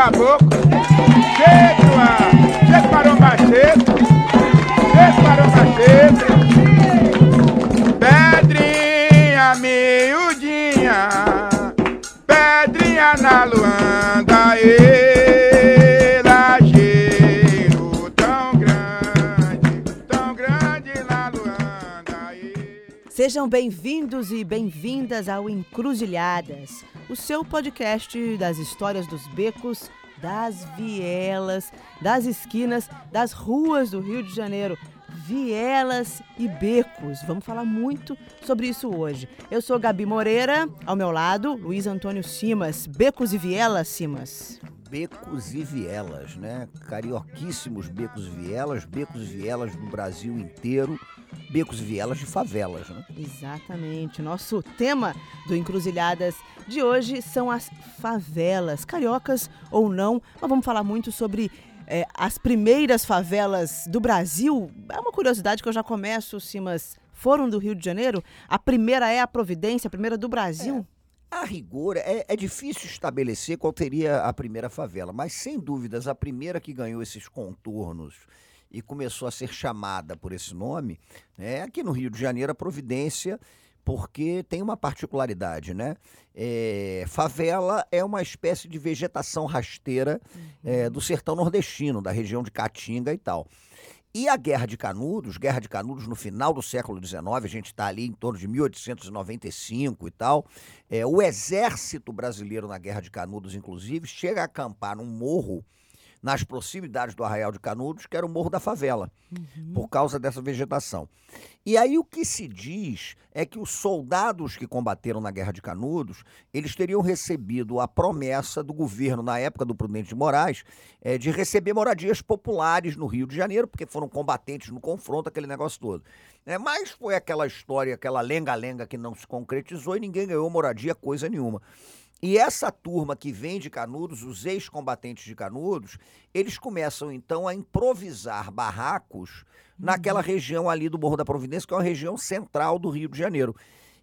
caboclo. Cheio, ah, cheio maromba seco. Cheio maromba seco. Pedrinha miudinha. Pedrinha na luanda. E lajeiro tão grande. Tão grande na luanda. Sejam bem-vindos e bem-vindas ao Encruzilhadas, o seu podcast das histórias dos becos, das vielas, das esquinas, das ruas do Rio de Janeiro. Vielas e becos. Vamos falar muito sobre isso hoje. Eu sou Gabi Moreira, ao meu lado, Luiz Antônio Simas. Becos e vielas, Simas. Becos e vielas, né? Carioquíssimos becos e vielas, becos e vielas do Brasil inteiro, becos e vielas de favelas, né? Exatamente. Nosso tema do Encruzilhadas de hoje são as favelas, cariocas ou não. Mas vamos falar muito sobre é, as primeiras favelas do Brasil. É uma curiosidade que eu já começo, Simas. Foram do Rio de Janeiro? A primeira é a Providência, a primeira do Brasil? A rigor, é, é difícil estabelecer qual teria a primeira favela, mas sem dúvidas a primeira que ganhou esses contornos e começou a ser chamada por esse nome é aqui no Rio de Janeiro, a Providência, porque tem uma particularidade, né? É, favela é uma espécie de vegetação rasteira é, do sertão nordestino, da região de Caatinga e tal. E a Guerra de Canudos, Guerra de Canudos no final do século XIX, a gente está ali em torno de 1895 e tal. É, o exército brasileiro na Guerra de Canudos, inclusive, chega a acampar num morro nas proximidades do Arraial de Canudos, que era o Morro da Favela, por causa dessa vegetação. E aí o que se diz é que os soldados que combateram na Guerra de Canudos, eles teriam recebido a promessa do governo, na época do Prudente de Moraes, eh, de receber moradias populares no Rio de Janeiro, porque foram combatentes no confronto, aquele negócio todo. É, mas foi aquela história, aquela lenga-lenga que não se concretizou e ninguém ganhou moradia coisa nenhuma. E essa turma que vem de Canudos, os ex-combatentes de Canudos, eles começam então a improvisar barracos naquela região ali do Morro da Providência, que é uma região central do Rio de Janeiro.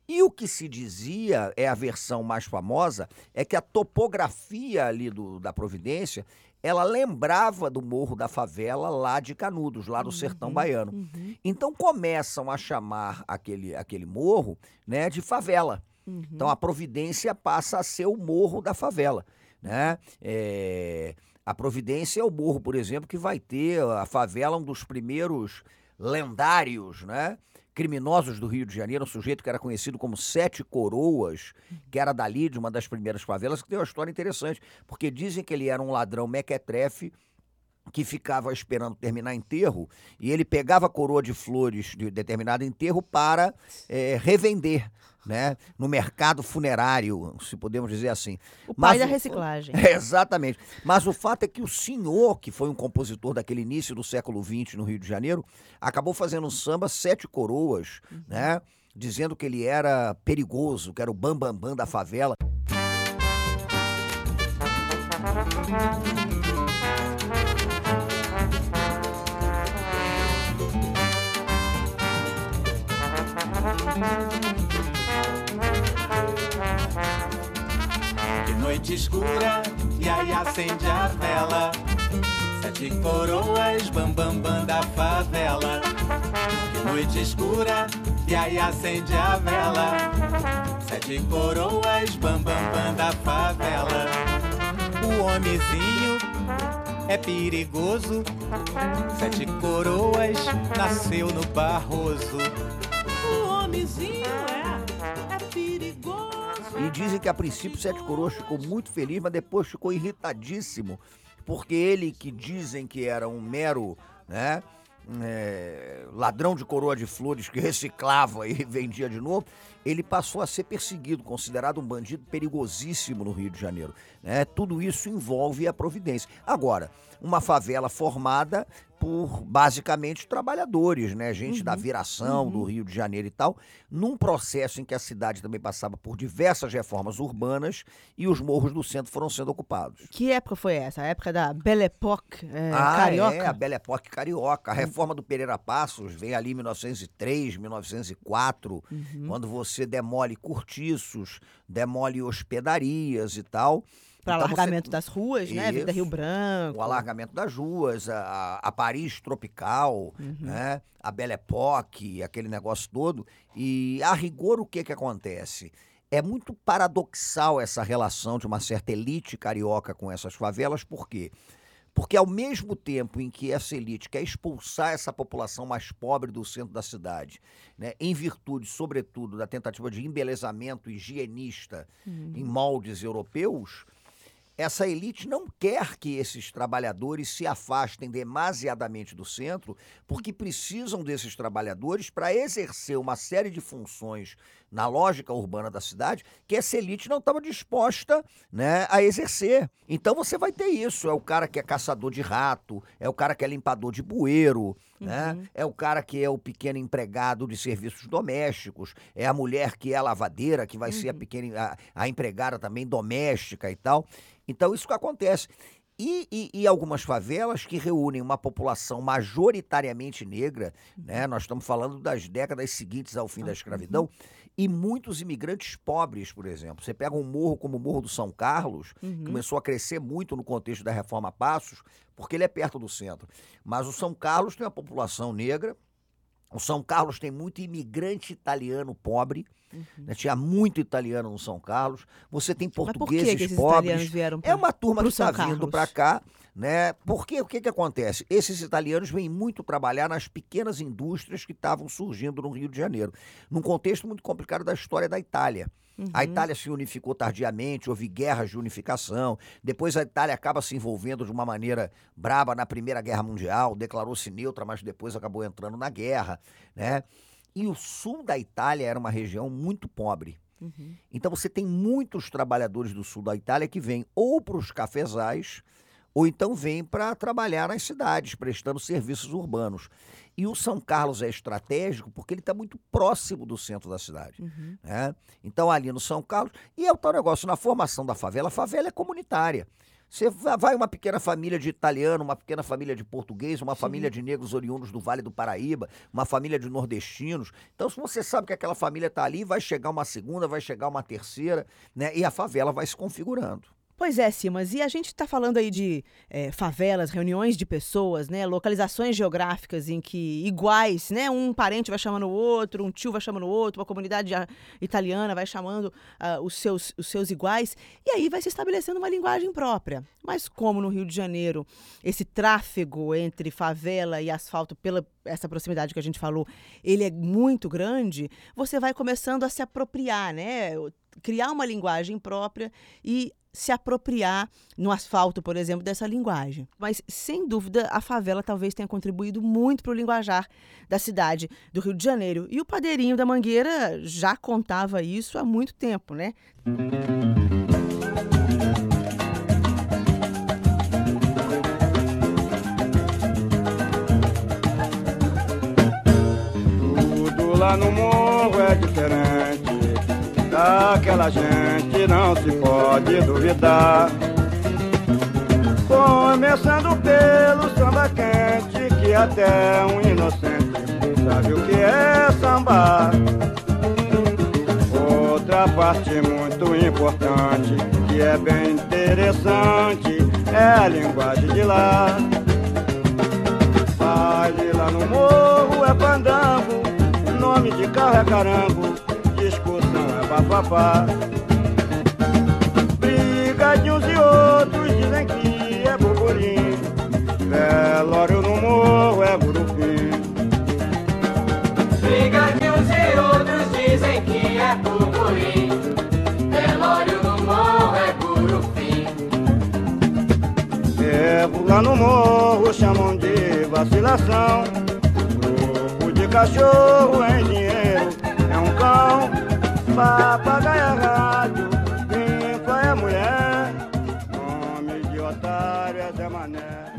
E o que se dizia, é a versão mais famosa, é que a topografia ali do, da Providência, ela lembrava do Morro da Favela lá de Canudos, lá do sertão baiano. Então começam a chamar aquele, aquele morro né, de favela. Então a Providência passa a ser o morro da favela. Né? É, a Providência é o morro, por exemplo, que vai ter a favela, um dos primeiros lendários, né? Criminosos do Rio de Janeiro, um sujeito que era conhecido como Sete Coroas, que era dali de uma das primeiras favelas, que tem uma história interessante, porque dizem que ele era um ladrão mequetrefe que ficava esperando terminar enterro e ele pegava a coroa de flores de determinado enterro para eh, revender, né? No mercado funerário, se podemos dizer assim. O pai Mas da o- reciclagem. É, exatamente. Mas o fato é que o senhor, que foi um compositor daquele início do século XX no Rio de Janeiro, acabou fazendo um samba Sete Coroas, né? Dizendo que ele era perigoso, que era o bambambam bam, bam da favela. De noite escura, e aí acende a vela. Sete coroas, bam bam bam da favela. De noite escura, e aí acende a vela. Sete coroas, bam bam da favela. O homenzinho é perigoso. Sete coroas nasceu no Barroso. O homenzinho é. E dizem que a princípio Sete Coroas ficou muito feliz, mas depois ficou irritadíssimo, porque ele que dizem que era um mero, né? é, ladrão de coroa de flores que reciclava e vendia de novo, ele passou a ser perseguido, considerado um bandido perigosíssimo no Rio de Janeiro. né? Tudo isso envolve a Providência. Agora, uma favela formada por basicamente trabalhadores, né? Gente da viração do Rio de Janeiro e tal, num processo em que a cidade também passava por diversas reformas urbanas e os morros do centro foram sendo ocupados. Que época foi essa? A época da Belle Époque é, ah, carioca? é, a Belle Époque carioca. A reforma do Pereira Passos vem ali em 1903, 1904, quando você demole cortiços, demole hospedarias e tal. Para Então você- alargamento das ruas, né? Avenida Rio. Branco. o alargamento das ruas, a, a Paris tropical, né? a Belle Époque, aquele negócio todo. E a rigor, o que, que acontece? É muito paradoxal essa relação de uma certa elite carioca com essas favelas, por quê? Porque ao mesmo tempo em que essa elite quer expulsar essa população mais pobre do centro da cidade, né, em virtude, sobretudo, da tentativa de embelezamento higienista em moldes europeus, essa elite não quer que esses trabalhadores se afastem demasiadamente do centro, porque precisam desses trabalhadores para exercer uma série de funções na lógica urbana da cidade que essa elite não estava disposta né, a exercer. Então você vai ter isso: é o cara que é caçador de rato, é o cara que é limpador de bueiro, né? é o cara que é o pequeno empregado de serviços domésticos, é a mulher que é a lavadeira, que vai ser a pequena a, a empregada também doméstica e tal. Então, isso que acontece. E, e- e algumas favelas que reúnem uma população majoritariamente negra, né? Nós estamos falando das décadas seguintes ao fim da escravidão, e muitos imigrantes pobres, por exemplo. Você pega um morro como o Morro do São Carlos, que começou a crescer muito no contexto da Reforma Passos, porque ele é perto do centro. Mas o São Carlos tem uma população negra, o São Carlos tem muito imigrante italiano pobre, né? tinha muito italiano no São Carlos. Você tem Mas por que, portugueses pobres. vieram pra... É uma turma que está vindo para cá, né? Porque o que, que acontece? Esses italianos vêm muito trabalhar nas pequenas indústrias que estavam surgindo no Rio de Janeiro, num contexto muito complicado da história da Itália. A Itália se unificou tardiamente, houve guerras de unificação. Depois a Itália acaba se envolvendo de uma maneira braba na Primeira Guerra Mundial, declarou-se neutra, mas depois acabou entrando na guerra, né? E o sul da Itália era uma região muito pobre. Então você tem muitos trabalhadores do sul da Itália que vêm ou para os cafezais ou então vêm para trabalhar nas cidades, prestando serviços urbanos. E o São Carlos é estratégico porque ele está muito próximo do centro da cidade. né? Então, ali no São Carlos. E é o tal negócio, na formação da favela, a favela é comunitária. Você va- vai uma pequena família de italiano, uma pequena família de português, uma família de negros oriundos do Vale do Paraíba, uma família de nordestinos. Então, se você sabe que aquela família está ali, vai chegar uma segunda, vai chegar uma terceira, né? E a favela vai se configurando. Pois é, Simas, e a gente está falando aí de eh, favelas, reuniões de pessoas, né, localizações geográficas em que iguais, né, um parente vai chamando o outro, um tio vai chamando o outro, uma comunidade italiana vai chamando ah, os, seus, os seus iguais, e aí vai se estabelecendo uma linguagem própria. Mas como no Rio de Janeiro esse tráfego entre favela e asfalto, pela essa proximidade que a gente falou, ele é muito grande, você vai começando a se apropriar, né, criar uma linguagem própria e se apropriar no asfalto, por exemplo, dessa linguagem. Mas, sem dúvida, a favela talvez tenha contribuído muito para o linguajar da cidade do Rio de Janeiro. E o Padeirinho da Mangueira já contava isso há muito tempo, né? Tudo lá no morro é diferente. Daquela gente não se pode duvidar. Começando pelo samba quente, que até um inocente sabe o que é samba. Outra parte muito importante, que é bem interessante, é a linguagem de lá. Baile lá no morro é pandango, nome de carro é carango, é bafafá. Briga de uns e outros dizem que é burburinho, velório no morro é burupim. Briga de uns e outros dizem que é burburim. Velório no morro é curupim. Ferro lá no morro chamam de vacilação. Grupo de cachorro é é um cão. Papagaio é rádio, pinfa é mulher. Nome de otário é Zé Mané.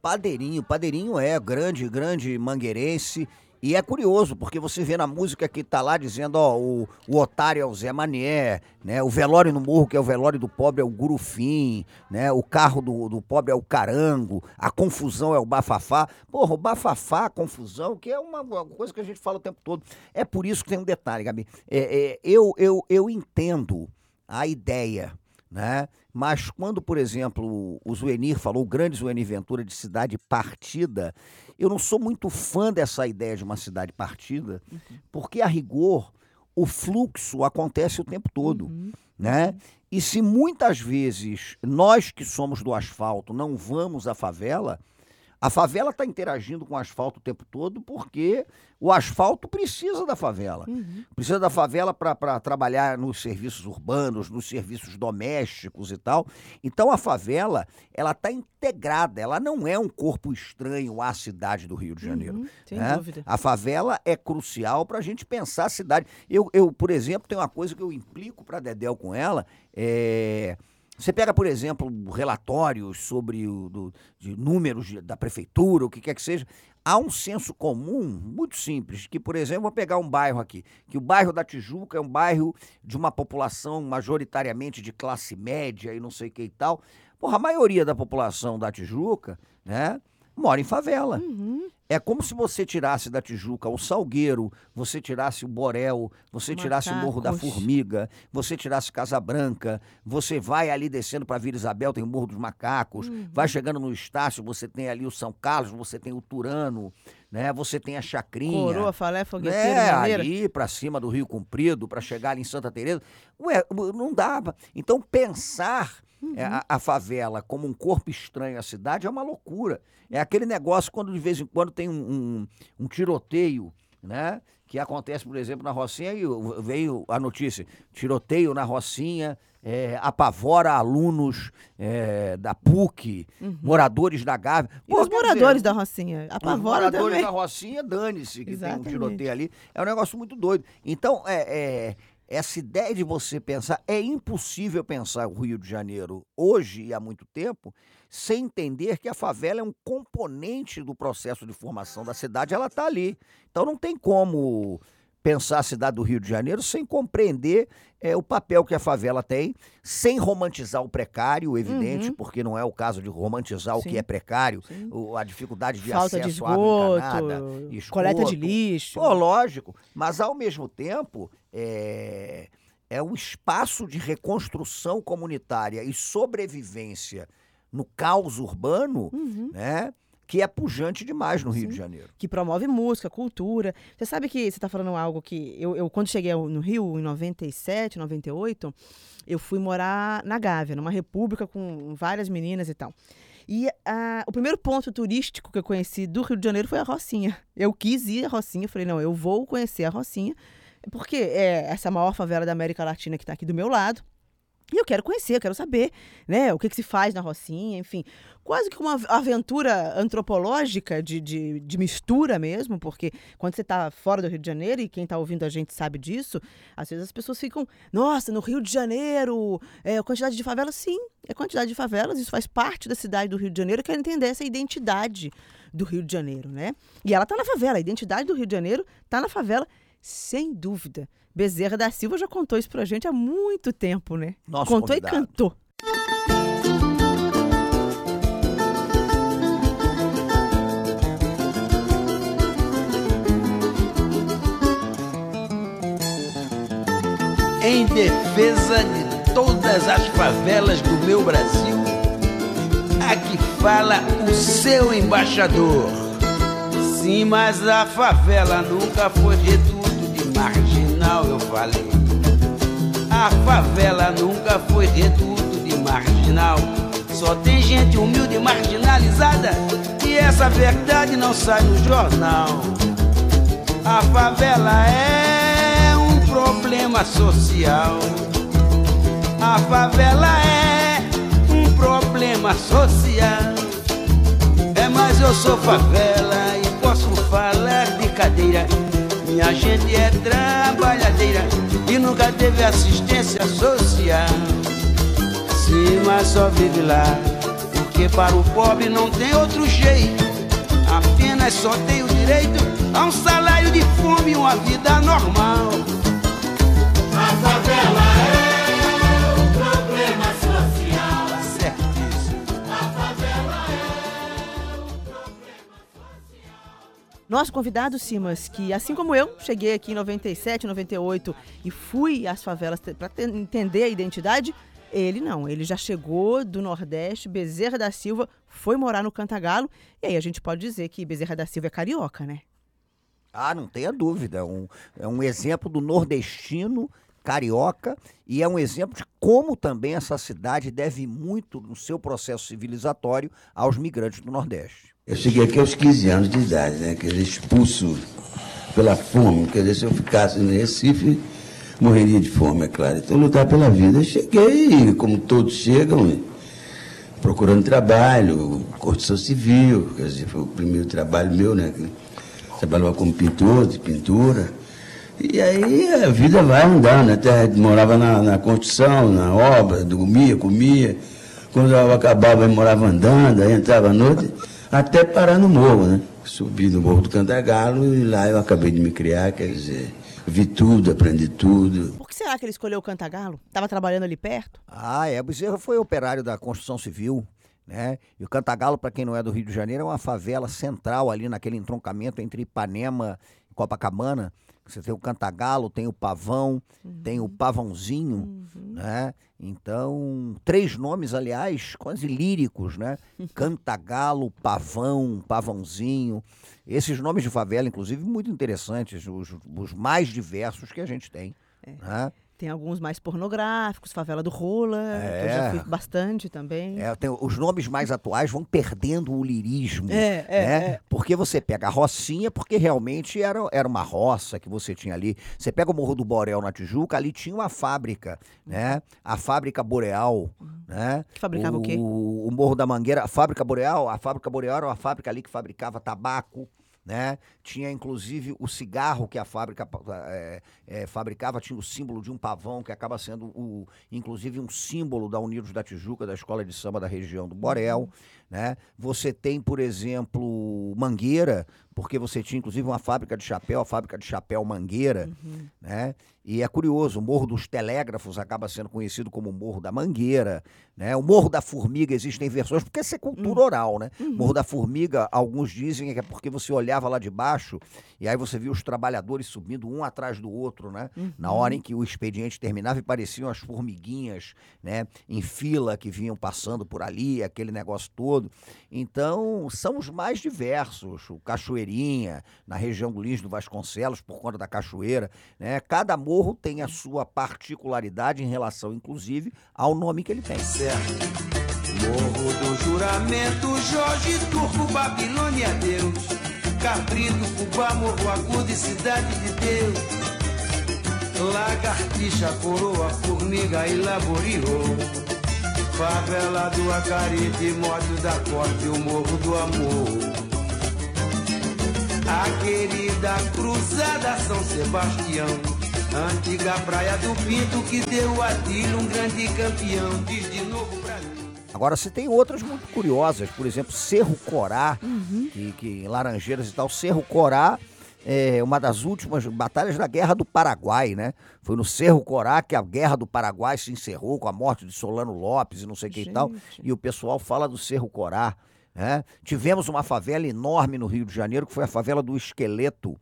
Padeirinho, Padeirinho é grande, grande mangueirense. E é curioso, porque você vê na música que tá lá dizendo, ó, o, o otário é o Zé Manié, né? O velório no morro, que é o velório do pobre, é o Gurufim, né? O carro do, do pobre é o Carango, a confusão é o Bafafá. Porra, o Bafafá, a confusão, que é uma, uma coisa que a gente fala o tempo todo. É por isso que tem um detalhe, Gabi. É, é, eu, eu, eu entendo a ideia né? Mas quando, por exemplo, o Zuenir falou, o grande Zuenir Ventura, de cidade partida, eu não sou muito fã dessa ideia de uma cidade partida, porque a rigor o fluxo acontece o tempo todo, né? E se muitas vezes nós que somos do asfalto não vamos à favela, a favela está interagindo com o asfalto o tempo todo porque o asfalto precisa da favela. Precisa da favela para trabalhar nos serviços urbanos, nos serviços domésticos e tal. Então a favela, ela está integrada, ela não é um corpo estranho à cidade do Rio de Janeiro. Uhum, sem né? dúvida. A favela é crucial para a gente pensar a cidade. Eu, eu, por exemplo, tem uma coisa que eu implico para Dedel com ela, é... Você pega, por exemplo, relatórios sobre o, do- de números da prefeitura, o que quer que seja. Há um senso comum muito simples, que, por exemplo, vou pegar um bairro aqui, que o bairro da Tijuca é um bairro de uma população majoritariamente de classe média e não sei o que e tal. Porra, a maioria da população da Tijuca, né, mora em favela. É como se você tirasse da Tijuca o Salgueiro, você tirasse o Borel, você tirasse o Morro da Macacos. Formiga, você tirasse Casa Branca, você vai ali descendo para Vila Isabel, tem o Morro dos Macacos, vai chegando no Estácio, você tem ali o São Carlos, você tem o Turano, né? Você tem a Chacrinha. Coroa, Falé, Fogueteiro, É, Maneira. ali para cima do Rio Comprido, para chegar ali em Santa Teresa. Ué, não dava. Então pensar é, a, a favela como um corpo estranho à cidade é uma loucura. É aquele negócio quando de vez em quando tem um, um- um tiroteio, né? Que acontece, por exemplo, na Rocinha, e veio a notícia: tiroteio na Rocinha. é, apavora alunos é, da PUC, moradores da Gávea. Pô, os quer dizer, moradores da Rocinha. os Apavora moradores também. da Rocinha, dane-se, que tem Exatamente. um tiroteio ali. É um negócio muito doido. Então, é, é, essa ideia de você pensar, é impossível pensar o Rio de Janeiro hoje e há muito tempo, sem entender que a favela é um componente do processo de formação da cidade, ela está ali. Então não tem como pensar a cidade do Rio de Janeiro sem compreender é, o papel que a favela tem, sem romantizar o precário, evidente, porque não é o caso de romantizar o Sim. que é precário, o- a dificuldade de Falta de acesso à água encanada, esgoto, coleta de esgoto. lixo. Pô, lógico, mas ao mesmo tempo é, é um espaço de reconstrução comunitária e sobrevivência no caos urbano, Uhum. né? Que é pujante demais no Rio de Janeiro. que promove música, cultura. Você sabe que você está falando algo que eu, eu, quando cheguei no Rio em 97, 98, eu fui morar na Gávea, numa república com várias meninas e tal. E ah, o primeiro ponto turístico que eu conheci do Rio de Janeiro foi a Rocinha. Eu quis ir à Rocinha, falei, não, eu vou conhecer a Rocinha, porque é essa maior favela da América Latina que está aqui do meu lado. E eu quero conhecer, eu quero saber, né, o que, que se faz na Rocinha, enfim. Quase que uma aventura antropológica de, de, de mistura mesmo, porque quando você está fora do Rio de Janeiro, e quem está ouvindo a gente sabe disso, às vezes as pessoas ficam, nossa, no Rio de Janeiro, é a quantidade de favelas, sim, é quantidade de favelas, isso faz parte da cidade do Rio de Janeiro, eu quero entender essa identidade do Rio de Janeiro, né? E ela está na favela, a identidade do Rio de Janeiro está na favela, sem dúvida. Bezerra da Silva já contou isso pra gente há muito tempo, né? Nosso contou convidado. e cantou. em defesa de todas as favelas do meu Brasil. Aqui fala o seu embaixador. Sim, mas a favela nunca foi de marginal, eu falei. A favela nunca foi reduto de marginal. Só tem gente humilde e marginalizada. E essa verdade não sai no jornal. A favela é um problema social. A favela é um problema social. É, mas eu sou favela e posso falar de cadeira. Minha gente é trabalhadeira e nunca teve assistência social. Sim, mas só vive lá, porque para o pobre não tem outro jeito. Apenas só tem o direito a um salário de fome e uma vida normal. A favela é Nosso convidado, Simas, que assim como eu, cheguei aqui em 97, 98 e fui às favelas para entender a identidade, Ele não, ele já chegou do Nordeste, Bezerra da Silva foi morar no Cantagalo, e aí a gente pode dizer que Bezerra da Silva é carioca, né? Ah, não tenha dúvida. É um, é um exemplo do nordestino carioca e é um exemplo de como também essa cidade deve muito no seu processo civilizatório aos migrantes do Nordeste. Eu cheguei aqui aos 15 anos de idade, né? Quer dizer, expulso pela fome. Quer dizer, se eu ficasse no Recife, morreria de fome, é claro. Então, lutar pela vida. Eu cheguei, como todos chegam, procurando trabalho, construção civil. Quer dizer, foi o primeiro trabalho meu, né? Trabalhava como pintor, de pintura. E aí a vida vai andando, até morava na, na construção, na obra, dormia, comia. Quando eu acabava, eu morava andando, aí entrava à noite, até parar no morro, né? Subi no Morro do Cantagalo e lá eu acabei de me criar, quer dizer, vi tudo, aprendi tudo. Por que será que ele escolheu o Cantagalo? Estava trabalhando ali perto? Ah, é. Bezerra foi operário da construção civil. Né? E o Cantagalo, para quem não é do Rio de Janeiro, é uma favela central ali naquele entroncamento entre Ipanema e Copacabana. Você tem o Cantagalo, tem o Pavão, tem o Pavãozinho, né? Então, três nomes, aliás, quase líricos, né? Cantagalo, Pavão, Pavãozinho. Esses nomes de favela, inclusive, muito interessantes, os, os mais diversos que a gente tem. Né? Tem alguns mais pornográficos, Favela do Rola, que eu já É. fui bastante também. É, tem- os nomes mais atuais vão perdendo o lirismo. É, é, né? é. Porque você pega a Rocinha, porque realmente era, era uma roça que você tinha ali. Você pega o Morro do Borel na Tijuca, ali tinha uma fábrica, né? A fábrica Boreal, né? Que fabricava o quê? O, Morro da Mangueira, a fábrica Boreal, a fábrica Boreal era uma fábrica ali que fabricava tabaco. Né? Tinha inclusive o cigarro que a fábrica eh, eh, fabricava, tinha o símbolo de um pavão, que acaba sendo o, inclusive um símbolo da Unidos da Tijuca, da escola de samba da região do Borel. Né? Você tem, por exemplo, Mangueira, porque você tinha inclusive uma fábrica de chapéu, a fábrica de chapéu Mangueira. Né? E é curioso, o Morro dos Telégrafos acaba sendo conhecido como Morro da Mangueira. Né? O Morro da Formiga existem versões, porque essa é cultura oral. Né? Morro da Formiga, alguns dizem que é porque você olhava lá de baixo e aí você via os trabalhadores subindo um atrás do outro, né? Na hora em que o expediente terminava e pareciam as formiguinhas, né? Em fila que vinham passando por ali, aquele negócio todo. Então, são os mais diversos. O Cachoeirinha, na região do Lins do Vasconcelos, por conta da cachoeira, né? Cada morro tem a sua particularidade em relação, inclusive, ao nome que ele tem. Morro do Juramento, Jorge Turco, Babilônia, Deus. Cabrito, Cubá, Morro Agudo e Cidade de Deus. Lagartixa, coroa, formiga e laboriou. Favela do Acarite, Moto da Corte, o Morro do Amor. A querida Cruzada São Sebastião. Antiga praia do Pinto que deu a Tilo um grande campeão. De. Agora, você tem outras muito curiosas, por exemplo, Cerro Corá, que, que em Laranjeiras e tal. Cerro Corá é uma das últimas batalhas da Guerra do Paraguai, né? Foi no Cerro Corá que a Guerra do Paraguai se encerrou com a morte de Solano Lopes e não sei o que e tal. E o pessoal fala do Cerro Corá. Né? Tivemos uma favela enorme no Rio de Janeiro, que foi a favela do Esqueleto,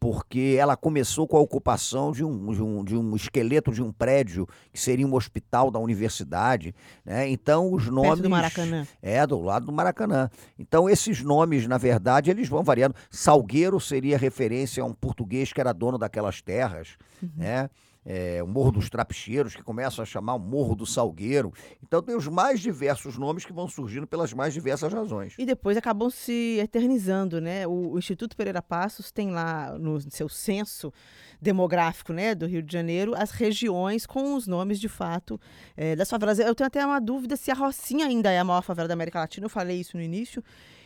porque ela começou com a ocupação de um, de, um, de um esqueleto de um prédio que seria um hospital da universidade. Né? Então, os nomes. Perto do Maracanã. É, do lado do Maracanã. Então, esses nomes, na verdade, eles vão variando. Salgueiro seria referência a um português que era dono daquelas terras, né? É, o Morro dos Trapicheiros, que começam a chamar o Morro do Salgueiro. Então, tem os mais diversos nomes que vão surgindo pelas mais diversas razões. E depois acabam se eternizando, né? O, o Instituto Pereira Passos tem lá no seu censo demográfico, né, do Rio de Janeiro, as regiões com os nomes de fato eh, das favelas. Eu tenho até uma dúvida se a Rocinha ainda é a maior favela da América Latina. Eu falei isso no início.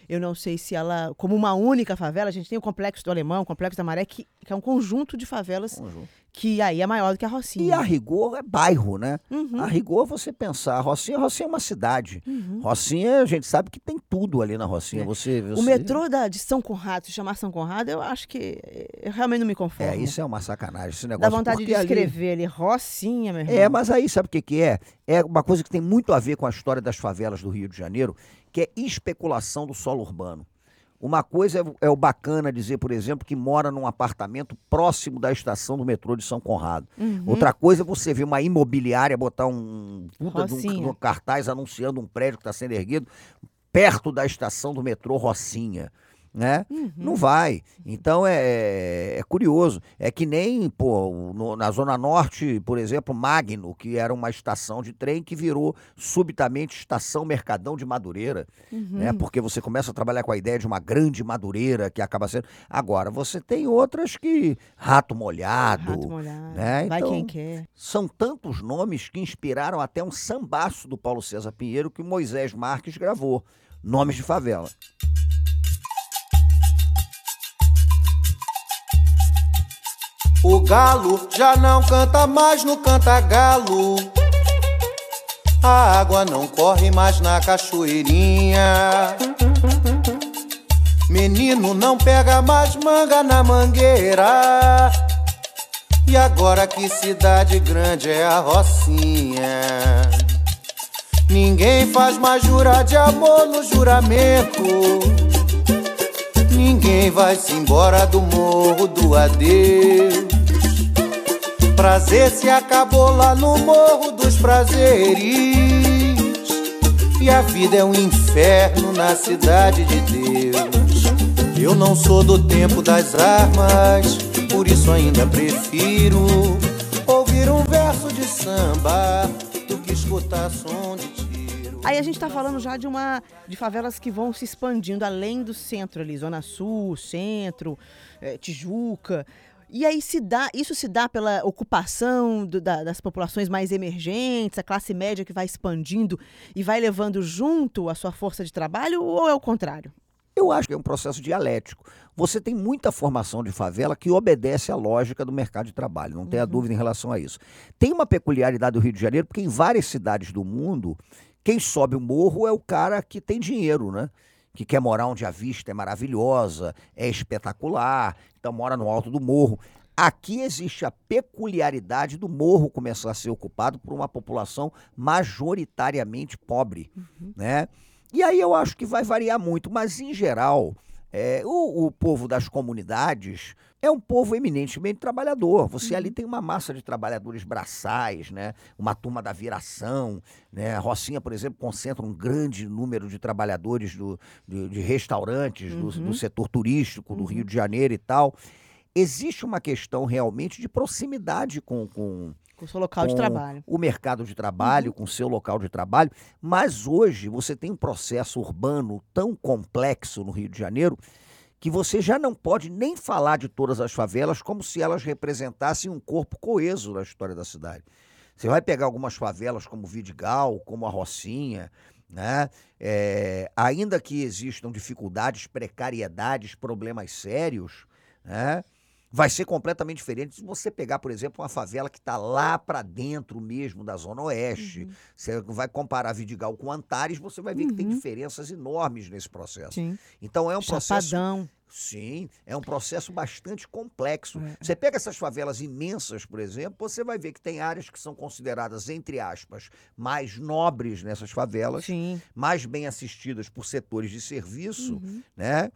Eu não sei se ela, como uma única favela, a gente tem o Complexo do Alemão, o Complexo da Maré, que, que é um conjunto de favelas Conjunto. que aí é maior do que a E Rocinha. a rigor é bairro, né? Uhum. A rigor você pensar, Rocinha, Rocinha é uma cidade. Rocinha, a gente sabe que tem tudo ali na Rocinha. É. Você, O você- metrô da, de São Conrado, se chamar São Conrado, eu acho que eh, eu realmente não me conformo. É, isso é uma sacanagem, esse Dá negócio. vontade de ali- escrever ali, Rocinha, meu irmão. É, mas aí sabe o que, que é? É uma coisa que tem muito a ver com a história das favelas do Rio de Janeiro, que é especulação do solo urbano. Uma coisa é, é o bacana dizer, por exemplo, que mora num apartamento próximo da estação do metrô de São Conrado. Outra coisa é você ver uma imobiliária botar um puta de um, um cartaz anunciando um prédio que está sendo erguido perto da estação do metrô Rocinha. Né? Não vai. Então é, é curioso. É que nem pô, no- na Zona Norte, por exemplo, Magno, que era uma estação de trem que virou subitamente estação Mercadão de Madureira. Né? Porque você começa a trabalhar com a ideia de uma grande Madureira que acaba sendo. Agora, você tem outras que. Rato Molhado. Rato molhado. né? Vai Então, quem quer. são tantos nomes que inspiraram até um sambaço do Paulo César Pinheiro que Moisés Marques gravou. Nomes de favela. O galo já não canta mais no canta-galo. A água não corre mais na cachoeirinha. Menino não pega mais manga na mangueira. E agora que cidade grande é a Rocinha. Ninguém faz mais jurar de amor no juramento. Ninguém vai se embora do morro do adeus. Prazer se acabou lá no morro dos prazeres. E a vida é um inferno na cidade de Deus. Eu não sou do tempo das armas, por isso ainda prefiro ouvir um verso de samba do que escutar som de tiro. Aí a gente tá falando já de uma de favelas que vão se expandindo além do centro ali, Zona Sul, Centro, eh, Tijuca. E aí se dá, isso se dá pela ocupação do- da- das populações mais emergentes, a classe média que vai expandindo e vai levando junto a sua força de trabalho, ou é o contrário? Eu acho que é um processo dialético. Você tem muita formação de favela que obedece à lógica do mercado de trabalho, não tenha dúvida em relação a isso. Tem uma peculiaridade do Rio de Janeiro, porque em várias cidades do mundo, quem sobe o morro é o cara que tem dinheiro, né? Que quer morar onde a vista é maravilhosa, é espetacular, então mora no alto do morro. Aqui existe a peculiaridade do morro começar a ser ocupado por uma população majoritariamente pobre, né? E aí eu acho que vai variar muito, mas em geral, é, o, o povo das comunidades é um povo eminentemente trabalhador. Você ali tem uma massa de trabalhadores braçais, né? Uma turma da viração, né? A Rocinha, por exemplo, concentra um grande número de trabalhadores do, de, de restaurantes, do, do setor turístico do Rio de Janeiro e tal. Existe uma questão realmente de proximidade com, com, Com o seu local de trabalho. o mercado de trabalho, com o seu local de trabalho, mas hoje você tem um processo urbano tão complexo no Rio de Janeiro que você já não pode nem falar de todas as favelas como se elas representassem um corpo coeso na história da cidade. Você vai pegar algumas favelas como Vidigal, como a Rocinha, né? É, ainda que existam dificuldades, precariedades, problemas sérios, né? Vai ser completamente diferente se você pegar, por exemplo, uma favela que está lá para dentro mesmo da Zona Oeste. Você vai comparar Vidigal com Antares, você vai ver que tem diferenças enormes nesse processo. Sim. Então é um processo. Chapadão. Sim, é um processo bastante complexo. Você pega essas favelas imensas, por exemplo, você vai ver que tem áreas que são consideradas, entre aspas, mais nobres nessas favelas, Sim. mais bem assistidas por setores de serviço, né?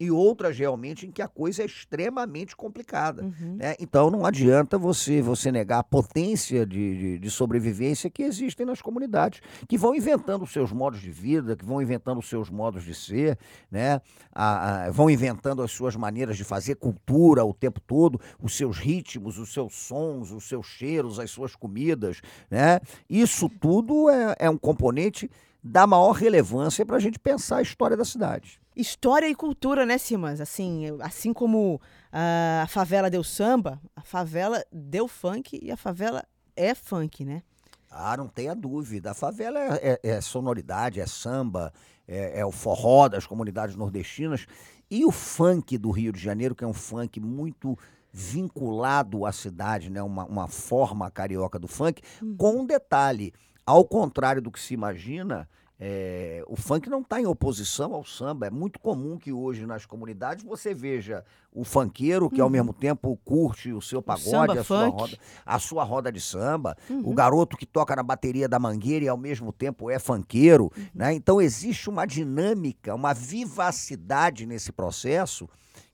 E outras realmente em que a coisa é extremamente complicada. né? Então não adianta você você negar a potência de, de, de sobrevivência que existem nas comunidades, que vão inventando os seus modos de vida, que vão inventando os seus modos de ser, né? A- a- vão inventando as suas maneiras de fazer cultura o tempo todo, os seus ritmos, os seus sons, os seus cheiros, as suas comidas. Né? Isso tudo é, é um componente da maior relevância para a gente pensar a história da cidade. História e cultura, né, Simas? Assim, assim como ah, a favela deu samba, a favela deu funk e a favela é funk, né? Ah, não tenha dúvida. A favela é, é- é sonoridade, é samba, é, é o forró das comunidades nordestinas. E o funk do Rio de Janeiro, que é um funk muito vinculado à cidade, né? uma, uma forma carioca do funk, com um detalhe. Ao contrário do que se imagina, é, o funk não está em oposição ao samba. É muito comum que hoje nas comunidades você veja o funkeiro que ao mesmo tempo curte o seu pagode, samba a, sua roda, a sua roda de samba, o garoto que toca na bateria da mangueira e ao mesmo tempo é funkeiro. Né? Então existe uma dinâmica, uma vivacidade nesse processo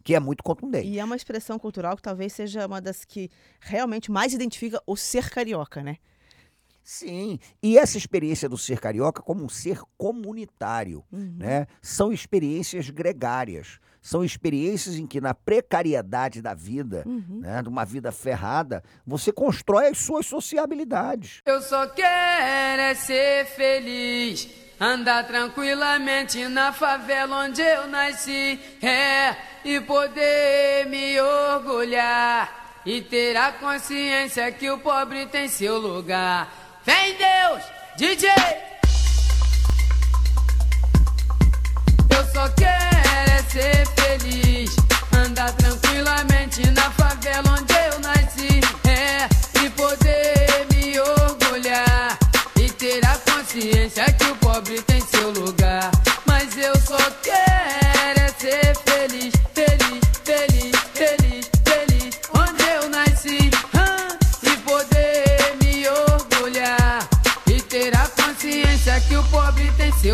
que é muito contundente. E é uma expressão cultural que talvez seja uma das que realmente mais identifica o ser carioca, né? Sim, e essa experiência do ser carioca como um ser comunitário, né? São experiências gregárias, são experiências em que na precariedade da vida, né, de uma vida ferrada, você constrói as suas sociabilidades. Eu só quero é ser feliz, andar tranquilamente na favela onde eu nasci, é, e poder me orgulhar e ter a consciência que o pobre tem seu lugar. Vem Deus, DJ! Eu só quero é ser feliz, andar tranquilamente na favela onde eu nasci, é, e poder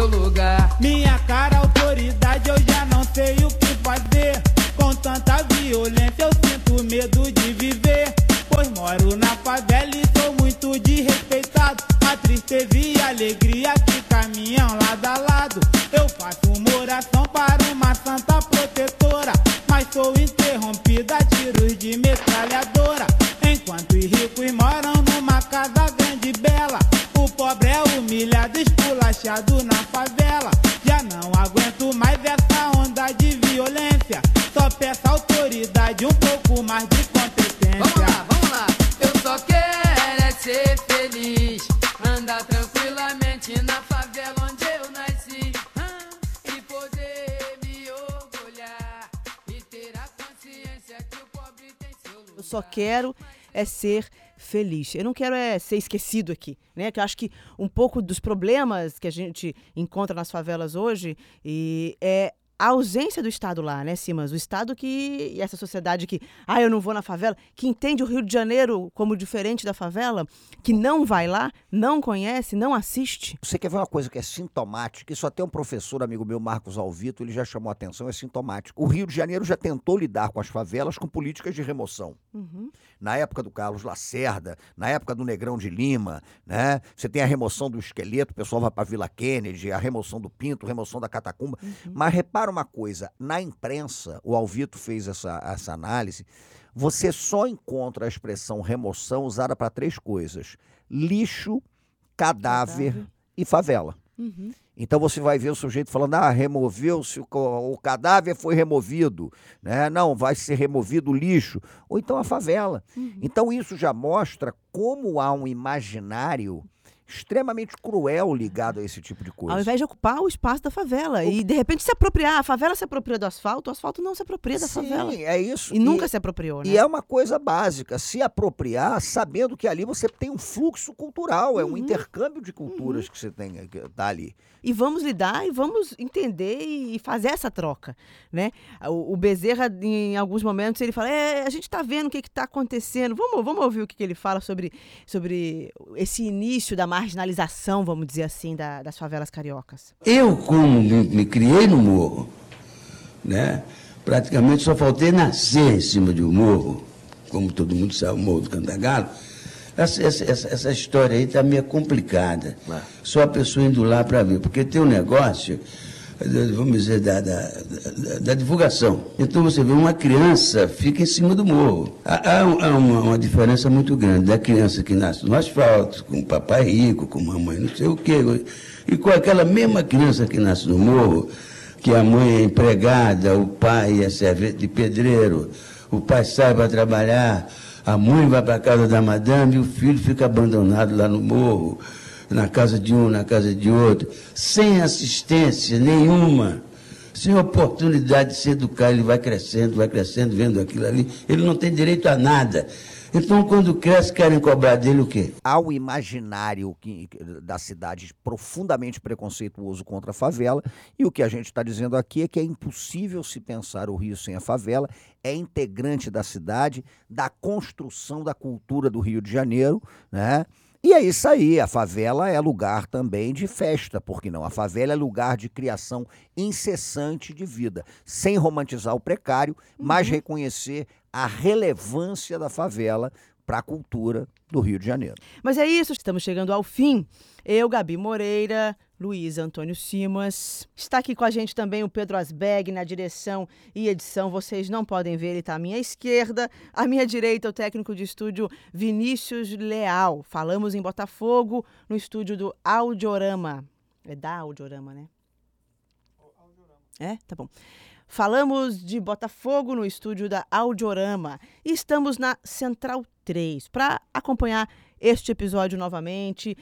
lugar. Minha cara, autoridade, eu já não sei o que fazer. Com tanta violência, eu sinto medo de viver. Pois moro na favela e sou muito desrespeitado. A tristeza e a alegria quero é ser feliz. Eu não quero é ser esquecido aqui, né? Que eu acho que um pouco dos problemas que a gente encontra nas favelas hoje e é a ausência do Estado lá, né, Simas? O Estado que. E essa sociedade que. Ah, eu não vou na favela, que entende o Rio de Janeiro como diferente da favela, que não vai lá, não conhece, não assiste. Você quer ver uma coisa que é sintomática? Isso até um professor amigo meu, Marcos Alvito, ele já chamou a atenção, é sintomático. O Rio de Janeiro já tentou lidar com as favelas com políticas de remoção. Na época do Carlos Lacerda, na época do Negrão de Lima, né? Você tem a remoção do esqueleto, o pessoal vai para Vila Kennedy, a remoção do Pinto, a remoção da Catacumba. Mas repara uma coisa, na imprensa, o Alvito fez essa, essa análise, você só encontra a expressão remoção usada para três coisas: lixo, cadáver, Cadáver. e favela. Então você vai ver o sujeito falando: ah, removeu-se, o, o cadáver foi removido, né? Não, vai ser removido o lixo. Ou então a favela. Então isso já mostra como há um imaginário extremamente cruel ligado a esse tipo de coisa. Ao invés de ocupar o espaço da favela e de repente se apropriar. A favela se apropria do asfalto, o asfalto não se apropria da Sim, favela. é isso. E nunca se apropriou, né? E é uma coisa básica, se apropriar sabendo que ali você tem um fluxo cultural, Uhum. é um intercâmbio de culturas que você tem que tá ali. E vamos lidar e vamos entender e fazer essa troca, né? O, o Bezerra, em alguns momentos, ele fala, é, a gente está vendo o que está acontecendo, vamos, vamos ouvir o que, que ele fala sobre, sobre esse início da marginalização, vamos dizer assim, da- das favelas cariocas. Eu, como me, me criei no morro, né? praticamente só faltei nascer em cima de um morro, como todo mundo sabe, o Morro do Cantagalo. Essa, essa, essa, essa história aí está meio complicada. Só a pessoa indo lá para ver, porque tem um negócio, vamos dizer, da, da, da- da divulgação. Então você vê, uma criança fica em cima do morro. Há, há um- uma, uma diferença muito grande da criança que nasce no asfalto, com papai rico, com mamãe não sei o quê, e com aquela mesma criança que nasce no morro, que a mãe é empregada, o pai é servente de pedreiro, o pai sai para trabalhar, a mãe vai para a casa da madame e o filho fica abandonado lá no morro, na casa de um, na casa de outro, sem assistência nenhuma, sem oportunidade de se educar, ele vai crescendo, vai crescendo, vendo aquilo ali, ele não tem direito a nada. Então, quando cresce, querem cobrar dele o quê? Há o imaginário que- da cidade profundamente preconceituoso contra a favela, e o que a gente está dizendo aqui é que é impossível se pensar o Rio sem a favela, é integrante da cidade, da construção da cultura do Rio de Janeiro, né? E é isso aí, a favela é lugar também de festa, porque não? A favela é lugar de criação incessante de vida, sem romantizar o precário, mas reconhecer a relevância da favela para a cultura do Rio de Janeiro. Mas é isso, estamos chegando ao fim. Eu, Gabi Moreira, Luiz Antônio Simas. Está aqui com a gente também o Pedro Asbeg na direção e edição. Vocês não podem ver, ele está à minha esquerda. À minha direita, o técnico de estúdio Vinícius Leal. Falamos em Botafogo, no estúdio do Audiorama. É da Audiorama, né? É? Tá bom. Falamos de Botafogo no estúdio da Audiorama estamos na Central 3 para acompanhar este episódio novamente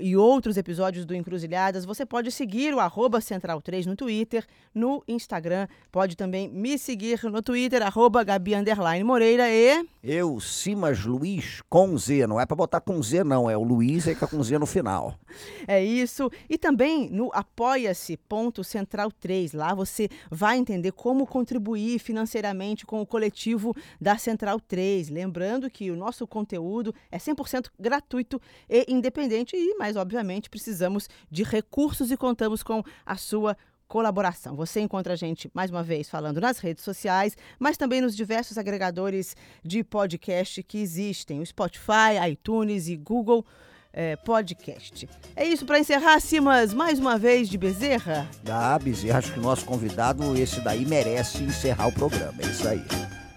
e outros episódios do Encruzilhadas. Você pode seguir o arroba Central 3 no Twitter, no Instagram. Pode também me seguir no Twitter, arroba Gabi Underline Moreira e... Eu, Simas Luiz, com Z, não é para botar com Z não, é o Luiz aí fica com Z no final. É isso. E também no apoia-se ponto central 3. Lá você vai entender como contribuir financeiramente com o coletivo da Central 3. Lembrando que o nosso conteúdo é 100% gratuito e independente e, mais obviamente, precisamos de recursos e contamos com a sua colaboração. Você encontra a gente, mais uma vez, falando nas redes sociais, mas também nos diversos agregadores de podcast que existem, o Spotify, iTunes e Google eh, Podcast. É isso para encerrar, Simas, mais uma vez de Bezerra. Da Bezerra, acho que o nosso convidado, esse daí, merece encerrar o programa. É isso aí.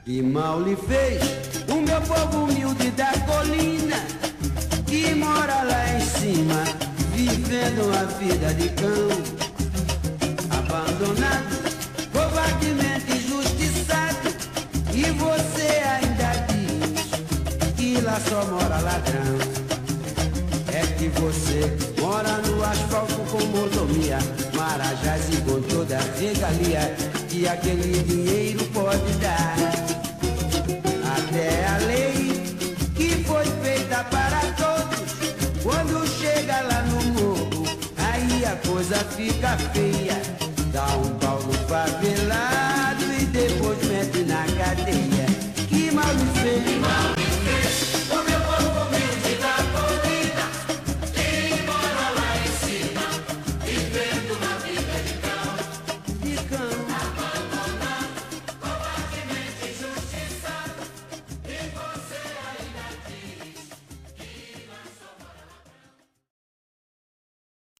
Que mal lhe fez o meu povo humilde da colina que mora lá em cima, vivendo a vida de cão, abandonado, covardemente injustiçado. E você ainda diz que lá só mora ladrão. É que você mora no asfalto com mordomia, marajás e com toda a regalia que aquele dinheiro pode dar. Até a lei que foi feita para chega lá no morro, aí a coisa fica feia. Dá um pau no favelado.